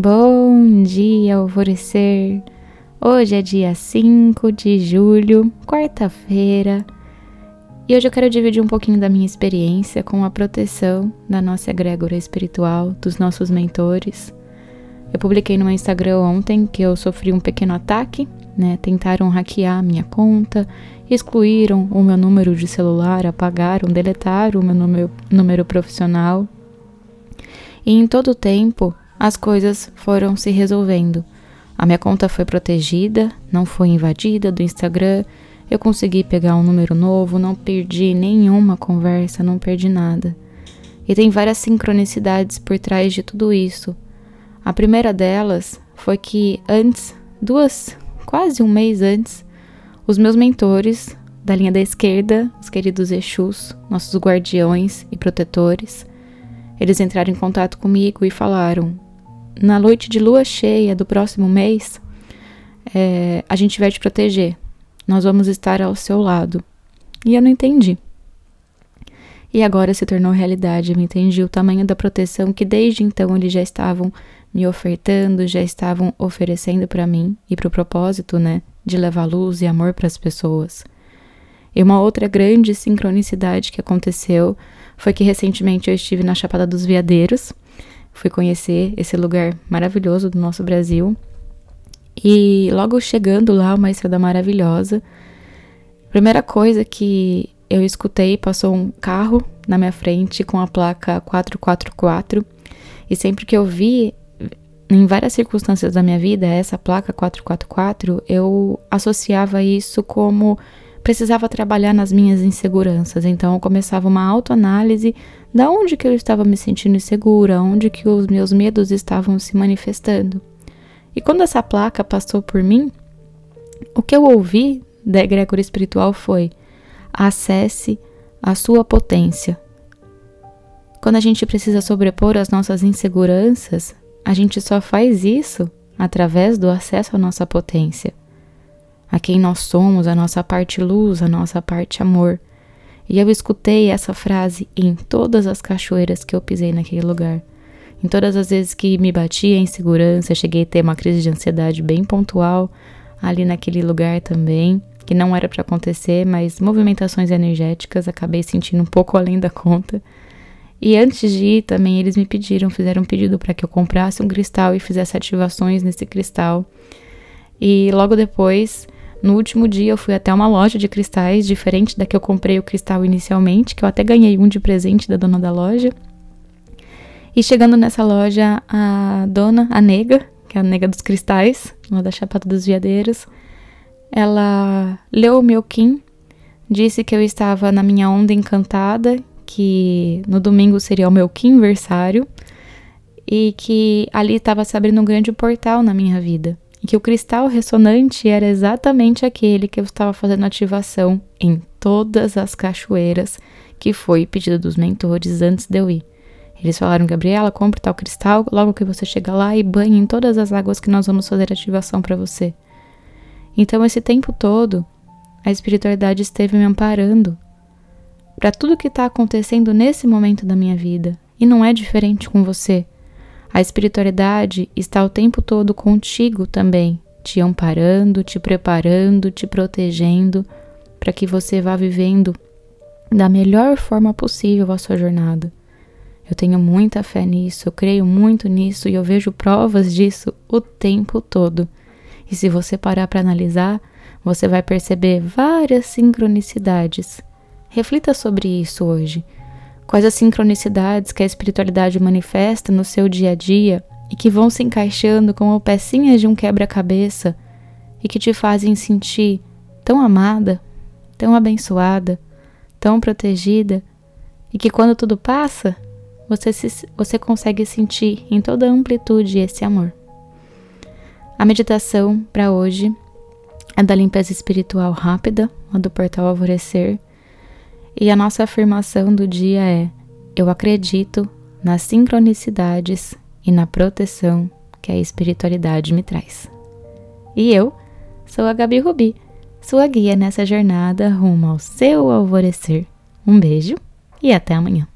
Bom dia, alvorecer! Hoje é dia 5 de julho, quarta-feira, e hoje eu quero dividir um pouquinho da minha experiência com a proteção da nossa egrégora espiritual, dos nossos mentores. Eu publiquei no meu Instagram ontem que eu sofri um pequeno ataque, né? Tentaram hackear a minha conta, excluíram o meu número de celular, apagaram, deletaram o meu número, número profissional. E em todo o tempo as coisas foram se resolvendo. A minha conta foi protegida, não foi invadida do Instagram, eu consegui pegar um número novo, não perdi nenhuma conversa, não perdi nada. E tem várias sincronicidades por trás de tudo isso. A primeira delas foi que antes, duas, quase um mês antes, os meus mentores da linha da esquerda, os queridos Exus, nossos guardiões e protetores, eles entraram em contato comigo e falaram: na noite de lua cheia do próximo mês, é, a gente vai te proteger. Nós vamos estar ao seu lado. E eu não entendi. E agora se tornou realidade. Eu entendi o tamanho da proteção que desde então eles já estavam me ofertando, já estavam oferecendo para mim e para o propósito, né, de levar luz e amor para as pessoas. E uma outra grande sincronicidade que aconteceu foi que recentemente eu estive na Chapada dos Veadeiros fui conhecer esse lugar maravilhoso do nosso Brasil. E logo chegando lá, uma estrada maravilhosa, primeira coisa que eu escutei, passou um carro na minha frente com a placa 444. E sempre que eu vi, em várias circunstâncias da minha vida, essa placa 444, eu associava isso como precisava trabalhar nas minhas inseguranças. Então eu começava uma autoanálise da onde que eu estava me sentindo insegura, onde que os meus medos estavam se manifestando. E quando essa placa passou por mim, o que eu ouvi da egrégora espiritual foi: acesse a sua potência. Quando a gente precisa sobrepor as nossas inseguranças, a gente só faz isso através do acesso à nossa potência a quem nós somos, a nossa parte luz, a nossa parte amor. E eu escutei essa frase em todas as cachoeiras que eu pisei naquele lugar. Em todas as vezes que me batia em segurança, cheguei a ter uma crise de ansiedade bem pontual ali naquele lugar também, que não era para acontecer, mas movimentações energéticas acabei sentindo um pouco além da conta. E antes de ir também eles me pediram, fizeram um pedido para que eu comprasse um cristal e fizesse ativações nesse cristal. E logo depois no último dia eu fui até uma loja de cristais, diferente da que eu comprei o cristal inicialmente, que eu até ganhei um de presente da dona da loja. E chegando nessa loja, a dona, a nega, que é a nega dos cristais, lá da Chapada dos Veadeiros, ela leu o meu Kim, disse que eu estava na minha onda encantada, que no domingo seria o meu aniversário, e que ali estava se abrindo um grande portal na minha vida e que o cristal ressonante era exatamente aquele que eu estava fazendo ativação em todas as cachoeiras que foi pedido dos mentores antes de eu ir. Eles falaram, Gabriela, compre tal cristal logo que você chegar lá e banhe em todas as águas que nós vamos fazer ativação para você. Então, esse tempo todo, a espiritualidade esteve me amparando para tudo que está acontecendo nesse momento da minha vida. E não é diferente com você. A espiritualidade está o tempo todo contigo também, te amparando, te preparando, te protegendo, para que você vá vivendo da melhor forma possível a sua jornada. Eu tenho muita fé nisso, eu creio muito nisso e eu vejo provas disso o tempo todo. E se você parar para analisar, você vai perceber várias sincronicidades. Reflita sobre isso hoje. Quais as sincronicidades que a espiritualidade manifesta no seu dia a dia e que vão se encaixando como pecinhas de um quebra-cabeça e que te fazem sentir tão amada, tão abençoada, tão protegida e que quando tudo passa, você, se, você consegue sentir em toda a amplitude esse amor. A meditação para hoje é da limpeza espiritual rápida, a do portal Alvorecer, e a nossa afirmação do dia é: Eu acredito nas sincronicidades e na proteção que a espiritualidade me traz. E eu sou a Gabi Rubi, sua guia nessa jornada rumo ao seu alvorecer. Um beijo e até amanhã.